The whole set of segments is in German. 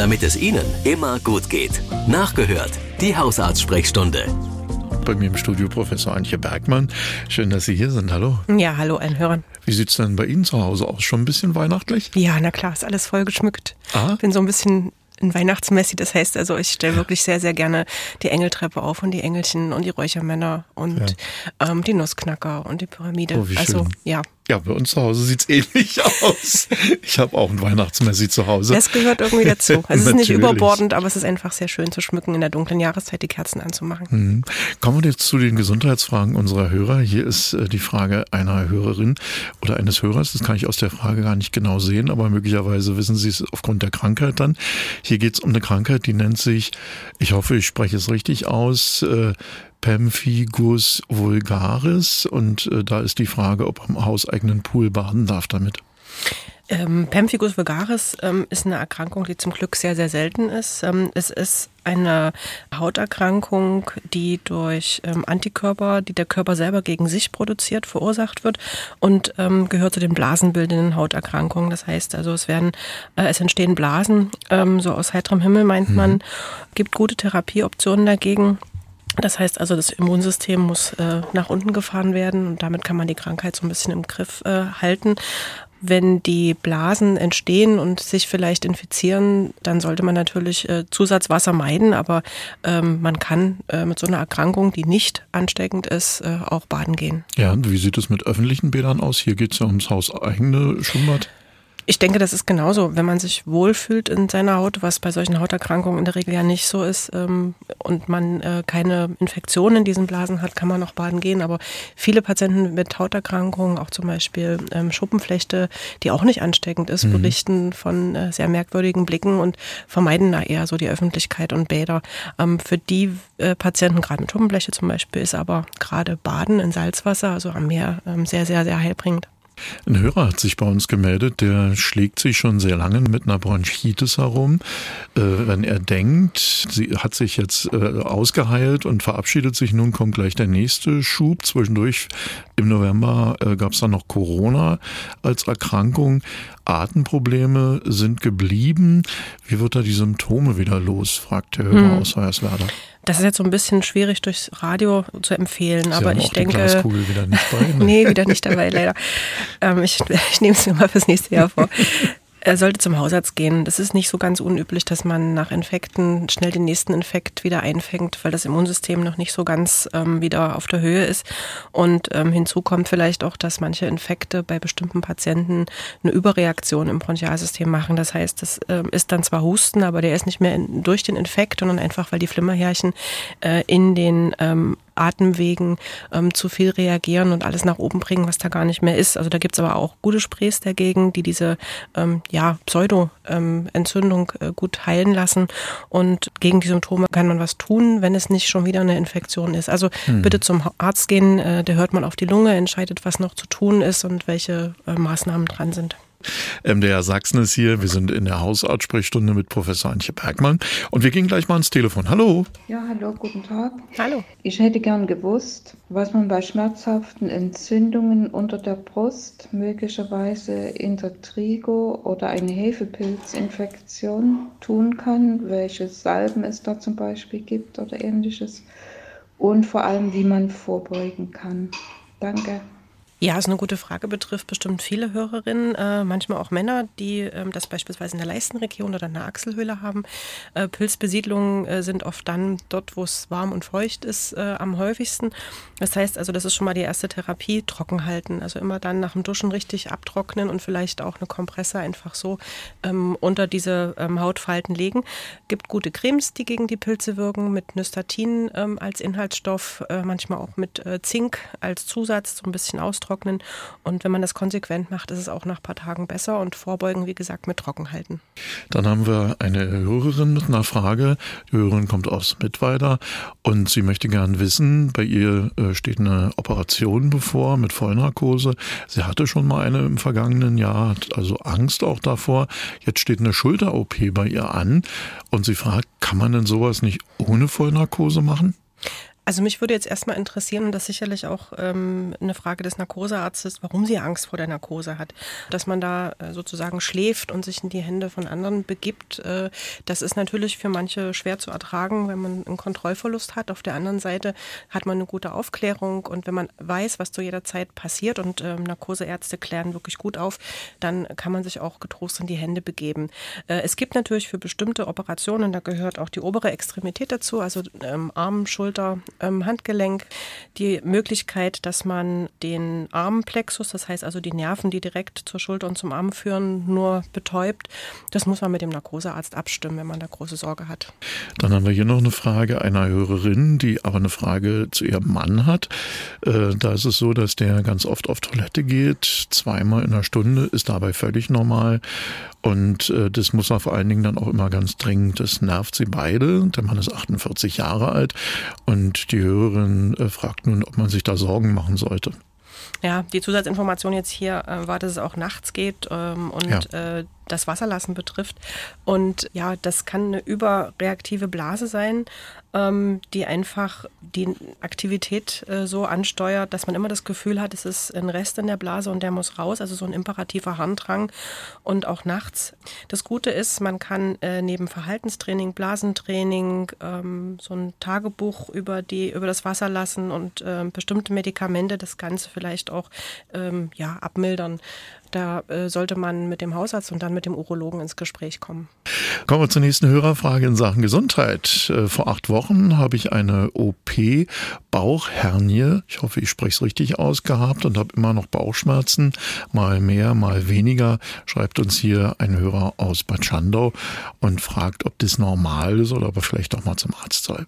damit es Ihnen immer gut geht. Nachgehört, die Hausarzt-Sprechstunde. Bei mir im Studio Professor Antje Bergmann. Schön, dass Sie hier sind. Hallo. Ja, hallo allen Hörern. Wie sieht es denn bei Ihnen zu Hause aus? Schon ein bisschen weihnachtlich? Ja, na klar, ist alles voll geschmückt. Ah. Bin so ein bisschen ein Weihnachtsmessi. Das heißt also, ich stelle wirklich sehr, sehr gerne die Engeltreppe auf und die Engelchen und die Räuchermänner und ähm, die Nussknacker und die Pyramide. Oh, wie also schön. ja, Ja, bei uns zu Hause sieht es ähnlich aus. Ich habe auch ein Weihnachtsmessi zu Hause. das gehört irgendwie dazu. Also es ist nicht überbordend, aber es ist einfach sehr schön zu schmücken, in der dunklen Jahreszeit die Kerzen anzumachen. Mhm. Kommen wir jetzt zu den Gesundheitsfragen unserer Hörer. Hier ist äh, die Frage einer Hörerin oder eines Hörers. Das kann ich aus der Frage gar nicht genau sehen, aber möglicherweise wissen Sie es aufgrund der Krankheit dann. Hier geht es um eine Krankheit, die nennt sich, ich hoffe, ich spreche es richtig aus, äh, Pemphigus vulgaris. Und äh, da ist die Frage, ob man am hauseigenen Pool baden darf damit. Ähm, Pemphigus vulgaris ähm, ist eine Erkrankung, die zum Glück sehr, sehr selten ist. Ähm, es ist eine Hauterkrankung, die durch ähm, Antikörper, die der Körper selber gegen sich produziert, verursacht wird und ähm, gehört zu den blasenbildenden Hauterkrankungen. Das heißt also, es werden, äh, es entstehen Blasen, ähm, so aus heiterem Himmel meint man, gibt gute Therapieoptionen dagegen. Das heißt also, das Immunsystem muss äh, nach unten gefahren werden und damit kann man die Krankheit so ein bisschen im Griff äh, halten. Wenn die Blasen entstehen und sich vielleicht infizieren, dann sollte man natürlich äh, Zusatzwasser meiden, aber ähm, man kann äh, mit so einer Erkrankung, die nicht ansteckend ist, äh, auch baden gehen. Ja, und wie sieht es mit öffentlichen Bädern aus? Hier geht es ja ums hauseigene Schwimmbad. Ich denke, das ist genauso. Wenn man sich wohlfühlt in seiner Haut, was bei solchen Hauterkrankungen in der Regel ja nicht so ist, ähm, und man äh, keine Infektionen in diesen Blasen hat, kann man auch baden gehen. Aber viele Patienten mit Hauterkrankungen, auch zum Beispiel ähm, Schuppenflechte, die auch nicht ansteckend ist, berichten von äh, sehr merkwürdigen Blicken und vermeiden da eher so die Öffentlichkeit und Bäder. Ähm, für die äh, Patienten, gerade mit Schuppenflechte zum Beispiel, ist aber gerade Baden in Salzwasser, also am Meer, ähm, sehr, sehr, sehr heilbringend. Ein Hörer hat sich bei uns gemeldet, der schlägt sich schon sehr lange mit einer Bronchitis herum. Äh, wenn er denkt, sie hat sich jetzt äh, ausgeheilt und verabschiedet sich, nun kommt gleich der nächste Schub. Zwischendurch im November äh, gab es dann noch Corona als Erkrankung. Atemprobleme sind geblieben. Wie wird er die Symptome wieder los, fragt der Hörer aus Hoyerswerda. Das ist jetzt so ein bisschen schwierig durchs Radio zu empfehlen, Sie aber ich denke. Glaskugel wieder nicht bei. Ne? Nee, wieder nicht dabei, leider. Ähm, ich ich nehme es mir mal fürs nächste Jahr vor. Er sollte zum Hausarzt gehen. Das ist nicht so ganz unüblich, dass man nach Infekten schnell den nächsten Infekt wieder einfängt, weil das Immunsystem noch nicht so ganz ähm, wieder auf der Höhe ist. Und ähm, hinzu kommt vielleicht auch, dass manche Infekte bei bestimmten Patienten eine Überreaktion im Bronchialsystem machen. Das heißt, das ähm, ist dann zwar Husten, aber der ist nicht mehr in, durch den Infekt, sondern einfach, weil die Flimmerhärchen äh, in den ähm, Atemwegen ähm, zu viel reagieren und alles nach oben bringen, was da gar nicht mehr ist. Also da gibt's aber auch gute Sprays dagegen, die diese ähm, ja, Pseudo-Entzündung äh, gut heilen lassen. Und gegen die Symptome kann man was tun, wenn es nicht schon wieder eine Infektion ist. Also bitte zum Arzt gehen, äh, der hört mal auf die Lunge, entscheidet, was noch zu tun ist und welche äh, Maßnahmen dran sind. MDR Sachsen ist hier. Wir sind in der Hausarzt-Sprechstunde mit Professor Antje Bergmann. Und wir gehen gleich mal ans Telefon. Hallo. Ja, hallo, guten Tag. Hallo. Ich hätte gern gewusst, was man bei schmerzhaften Entzündungen unter der Brust, möglicherweise Intertrigo oder eine Hefepilzinfektion tun kann, welche Salben es da zum Beispiel gibt oder ähnliches und vor allem, wie man vorbeugen kann. Danke. Ja, ist eine gute Frage, betrifft bestimmt viele Hörerinnen, äh, manchmal auch Männer, die ähm, das beispielsweise in der Leistenregion oder in der Achselhöhle haben. Äh, Pilzbesiedlungen äh, sind oft dann dort, wo es warm und feucht ist, äh, am häufigsten. Das heißt also, das ist schon mal die erste Therapie, trocken halten. Also immer dann nach dem Duschen richtig abtrocknen und vielleicht auch eine Kompresse einfach so ähm, unter diese ähm, Hautfalten legen. Gibt gute Cremes, die gegen die Pilze wirken, mit Nystatin ähm, als Inhaltsstoff, äh, manchmal auch mit äh, Zink als Zusatz, so ein bisschen austrocknen. Und wenn man das konsequent macht, ist es auch nach ein paar Tagen besser und vorbeugen, wie gesagt, mit Trockenhalten. Dann haben wir eine Hörerin mit einer Frage. Die Hörerin kommt aus Mittweida und sie möchte gern wissen, bei ihr äh, steht eine Operation bevor mit Vollnarkose. Sie hatte schon mal eine im vergangenen Jahr, hat also Angst auch davor. Jetzt steht eine Schulter-OP bei ihr an und sie fragt, kann man denn sowas nicht ohne Vollnarkose machen? Also mich würde jetzt erstmal interessieren, und das sicherlich auch ähm, eine Frage des Narkosearztes, warum sie Angst vor der Narkose hat. Dass man da äh, sozusagen schläft und sich in die Hände von anderen begibt, äh, das ist natürlich für manche schwer zu ertragen, wenn man einen Kontrollverlust hat. Auf der anderen Seite hat man eine gute Aufklärung und wenn man weiß, was zu jeder Zeit passiert und ähm, Narkoseärzte klären wirklich gut auf, dann kann man sich auch getrost in die Hände begeben. Äh, es gibt natürlich für bestimmte Operationen, da gehört auch die obere Extremität dazu, also ähm, Arm, Schulter, ähm, Handgelenk, die Möglichkeit, dass man den Armplexus, das heißt also die Nerven, die direkt zur Schulter und zum Arm führen, nur betäubt. Das muss man mit dem Narkosearzt abstimmen, wenn man da große Sorge hat. Dann haben wir hier noch eine Frage einer Hörerin, die aber eine Frage zu ihrem Mann hat. Äh, da ist es so, dass der ganz oft auf Toilette geht, zweimal in der Stunde, ist dabei völlig normal. Und äh, das muss er vor allen Dingen dann auch immer ganz dringend. Das nervt sie beide. Der Mann ist 48 Jahre alt und die Hörerin äh, fragt nun, ob man sich da Sorgen machen sollte. Ja, die Zusatzinformation jetzt hier äh, war, dass es auch nachts geht ähm, und ja. äh, das Wasserlassen betrifft. Und ja, das kann eine überreaktive Blase sein, ähm, die einfach die Aktivität äh, so ansteuert, dass man immer das Gefühl hat, es ist ein Rest in der Blase und der muss raus, also so ein imperativer Harndrang und auch nachts. Das Gute ist, man kann äh, neben Verhaltenstraining, Blasentraining, ähm, so ein Tagebuch über die über das Wasserlassen und äh, bestimmte Medikamente das Ganze vielleicht auch ähm, ja abmildern. Da äh, sollte man mit dem Hausarzt und dann mit dem Urologen ins Gespräch kommen. Kommen wir zur nächsten Hörerfrage in Sachen Gesundheit. Äh, vor acht Wochen habe ich eine OP Bauchhernie, ich hoffe, ich spreche es richtig aus, gehabt und habe immer noch Bauchschmerzen, mal mehr, mal weniger. Schreibt uns hier ein Hörer aus Bad Schandau und fragt, ob das normal ist oder ob er vielleicht doch mal zum Arzt soll.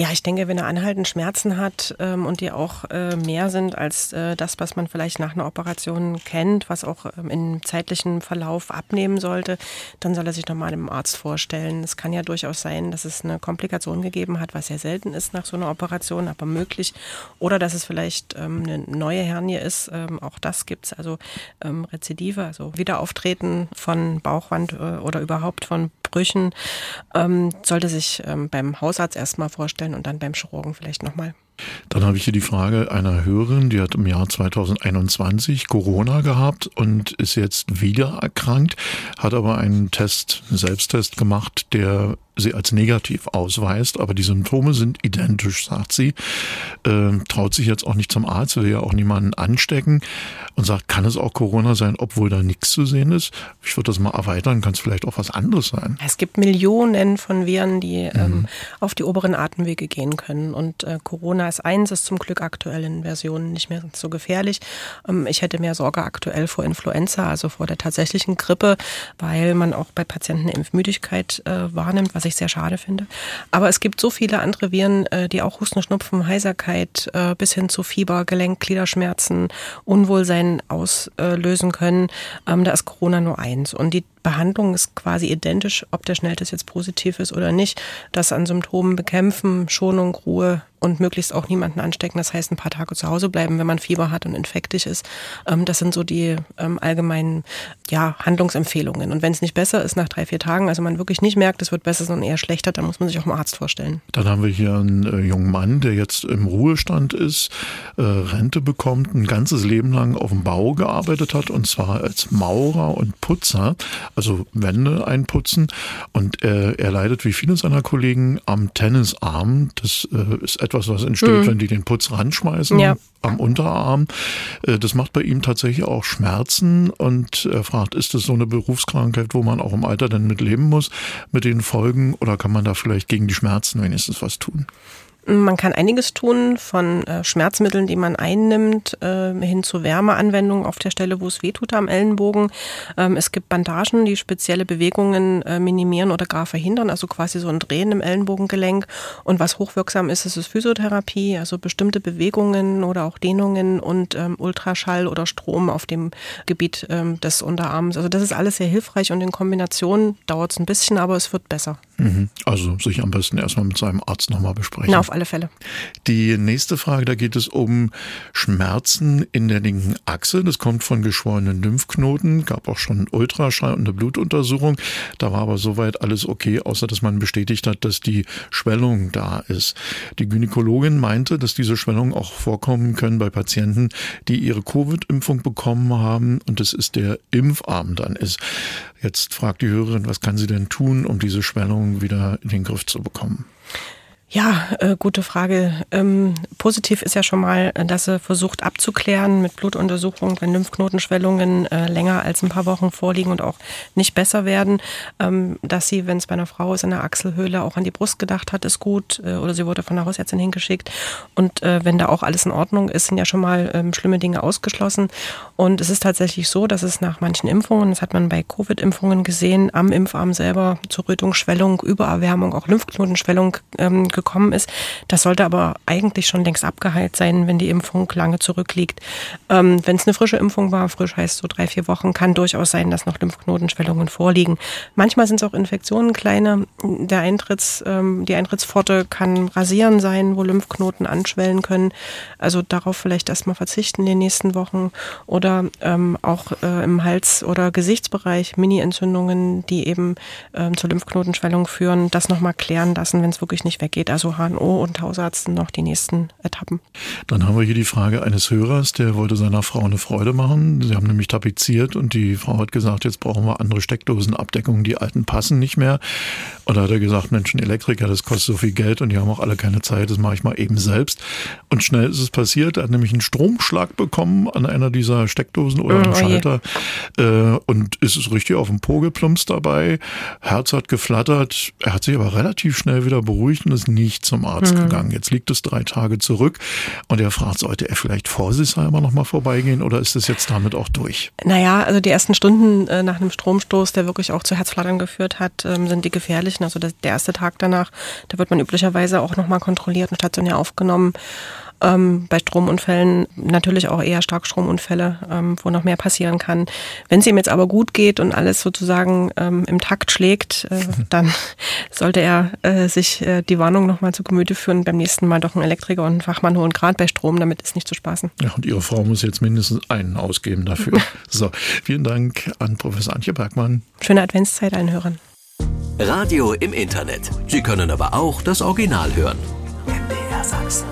Ja, ich denke, wenn er anhaltend Schmerzen hat ähm, und die auch äh, mehr sind als äh, das, was man vielleicht nach einer Operation kennt, was auch ähm, im zeitlichen Verlauf abnehmen sollte, dann soll er sich nochmal dem Arzt vorstellen. Es kann ja durchaus sein, dass es eine Komplikation gegeben hat, was ja selten ist nach so einer Operation, aber möglich. Oder dass es vielleicht ähm, eine neue Hernie ist. Ähm, auch das gibt's also ähm, Rezidive, also Wiederauftreten von Bauchwand äh, oder überhaupt von Brüchen, ähm, sollte sich ähm, beim Hausarzt erstmal vorstellen und dann beim Chirurgen vielleicht nochmal. Dann habe ich hier die Frage einer Hörerin, die hat im Jahr 2021 Corona gehabt und ist jetzt wieder erkrankt, hat aber einen Test, einen Selbsttest gemacht, der sie als negativ ausweist, aber die Symptome sind identisch, sagt sie. Ähm, traut sich jetzt auch nicht zum Arzt, will ja auch niemanden anstecken und sagt, kann es auch Corona sein, obwohl da nichts zu sehen ist? Ich würde das mal erweitern, kann es vielleicht auch was anderes sein. Es gibt Millionen von Viren, die mhm. ähm, auf die oberen Atemwege gehen können und äh, Corona ist eins, ist zum Glück aktuell in Versionen nicht mehr so gefährlich. Ähm, ich hätte mehr Sorge aktuell vor Influenza, also vor der tatsächlichen Grippe, weil man auch bei Patienten Impfmüdigkeit äh, wahrnimmt, was ich sehr schade finde. Aber es gibt so viele andere Viren, äh, die auch Husten, Schnupfen, Heiserkeit äh, bis hin zu Fieber, Gelenk, Gliederschmerzen, Unwohlsein auslösen können. Ähm, da ist Corona nur eins. Und die Behandlung ist quasi identisch, ob der Schnelltest jetzt positiv ist oder nicht. Das an Symptomen bekämpfen, Schonung, Ruhe, und möglichst auch niemanden anstecken. Das heißt, ein paar Tage zu Hause bleiben, wenn man Fieber hat und infektisch ist. Ähm, das sind so die ähm, allgemeinen ja, Handlungsempfehlungen. Und wenn es nicht besser ist nach drei, vier Tagen, also man wirklich nicht merkt, es wird besser, sondern eher schlechter, dann muss man sich auch einen Arzt vorstellen. Dann haben wir hier einen äh, jungen Mann, der jetzt im Ruhestand ist, äh, Rente bekommt, ein ganzes Leben lang auf dem Bau gearbeitet hat und zwar als Maurer und Putzer, also Wände einputzen. Und äh, er leidet wie viele seiner Kollegen am Tennisarm. Das äh, ist etwas, was entsteht, mhm. wenn die den Putz ranschmeißen ja. am Unterarm. Äh, das macht bei ihm tatsächlich auch Schmerzen und er fragt, ist das so eine Berufskrankheit, wo man auch im Alter dann mit leben muss, mit den Folgen oder kann man da vielleicht gegen die Schmerzen wenigstens was tun? Man kann einiges tun, von äh, Schmerzmitteln, die man einnimmt, äh, hin zu Wärmeanwendungen auf der Stelle, wo es wehtut am Ellenbogen. Ähm, es gibt Bandagen, die spezielle Bewegungen äh, minimieren oder gar verhindern, also quasi so ein Drehen im Ellenbogengelenk. Und was hochwirksam ist, ist Physiotherapie, also bestimmte Bewegungen oder auch Dehnungen und ähm, Ultraschall oder Strom auf dem Gebiet ähm, des Unterarms. Also das ist alles sehr hilfreich und in Kombination dauert es ein bisschen, aber es wird besser. Mhm. Also sich am besten erstmal mit seinem Arzt nochmal besprechen. Na, auf alle Fälle. Die nächste Frage, da geht es um Schmerzen in der linken Achse. Das kommt von geschwollenen Lymphknoten. Gab auch schon Ultraschall und eine Blutuntersuchung. Da war aber soweit alles okay, außer dass man bestätigt hat, dass die Schwellung da ist. Die Gynäkologin meinte, dass diese Schwellungen auch vorkommen können bei Patienten, die ihre Covid-Impfung bekommen haben und es ist der Impfarm dann ist. Jetzt fragt die Hörerin, was kann sie denn tun, um diese Schwellung wieder in den Griff zu bekommen? Ja, äh, gute Frage. Ähm, positiv ist ja schon mal, äh, dass sie versucht abzuklären mit Blutuntersuchungen, wenn Lymphknotenschwellungen äh, länger als ein paar Wochen vorliegen und auch nicht besser werden. Ähm, dass sie, wenn es bei einer Frau ist, in der Achselhöhle auch an die Brust gedacht hat, ist gut. Äh, oder sie wurde von der Hausärztin hingeschickt. Und äh, wenn da auch alles in Ordnung ist, sind ja schon mal ähm, schlimme Dinge ausgeschlossen. Und es ist tatsächlich so, dass es nach manchen Impfungen, das hat man bei Covid-Impfungen gesehen, am Impfarm selber zu Rötung, Schwellung, Übererwärmung, auch Lymphknotenschwellung ähm, gekommen ist. Das sollte aber eigentlich schon längst abgeheilt sein, wenn die Impfung lange zurückliegt. Ähm, wenn es eine frische Impfung war, frisch heißt so drei, vier Wochen, kann durchaus sein, dass noch Lymphknotenschwellungen vorliegen. Manchmal sind es auch Infektionen, kleine. Der Eintritts, ähm, die Eintrittspforte kann rasieren sein, wo Lymphknoten anschwellen können. Also darauf vielleicht erstmal verzichten in den nächsten Wochen. Oder ähm, auch äh, im Hals- oder Gesichtsbereich Mini-Entzündungen, die eben ähm, zur Lymphknotenschwellung führen, das nochmal klären lassen, wenn es wirklich nicht weggeht geht also HNO und Hausarzt noch die nächsten Etappen. Dann haben wir hier die Frage eines Hörers, der wollte seiner Frau eine Freude machen. Sie haben nämlich tapeziert und die Frau hat gesagt, jetzt brauchen wir andere Steckdosenabdeckungen, die alten passen nicht mehr. Und da hat er gesagt, Mensch, ein Elektriker, das kostet so viel Geld und die haben auch alle keine Zeit, das mache ich mal eben selbst. Und schnell ist es passiert, er hat nämlich einen Stromschlag bekommen an einer dieser Steckdosen oder am oh Schalter äh, und ist es richtig auf den Po geplumpst dabei. Herz hat geflattert, er hat sich aber relativ schnell wieder beruhigt und ist nicht zum Arzt mhm. gegangen. Jetzt liegt es drei Tage zurück und er fragt, sollte er vielleicht vorsichtshalber nochmal vorbeigehen oder ist es jetzt damit auch durch? Naja, also die ersten Stunden äh, nach einem Stromstoß, der wirklich auch zu Herzflattern geführt hat, ähm, sind die gefährlichen. Also der erste Tag danach, da wird man üblicherweise auch nochmal kontrolliert und stationär aufgenommen. Ähm, bei Stromunfällen natürlich auch eher Starkstromunfälle, ähm, wo noch mehr passieren kann. Wenn es ihm jetzt aber gut geht und alles sozusagen ähm, im Takt schlägt, äh, dann sollte er äh, sich äh, die Warnung nochmal zu Gemüte führen, beim nächsten Mal doch einen Elektriker und einen Fachmann holen, gerade bei Strom, damit ist nicht zu spaßen. Ja, und Ihre Frau muss jetzt mindestens einen ausgeben dafür. so, vielen Dank an Professor Antje Bergmann. Schöne Adventszeit allen Hörern. Radio im Internet. Sie können aber auch das Original hören. MDR Sachsen.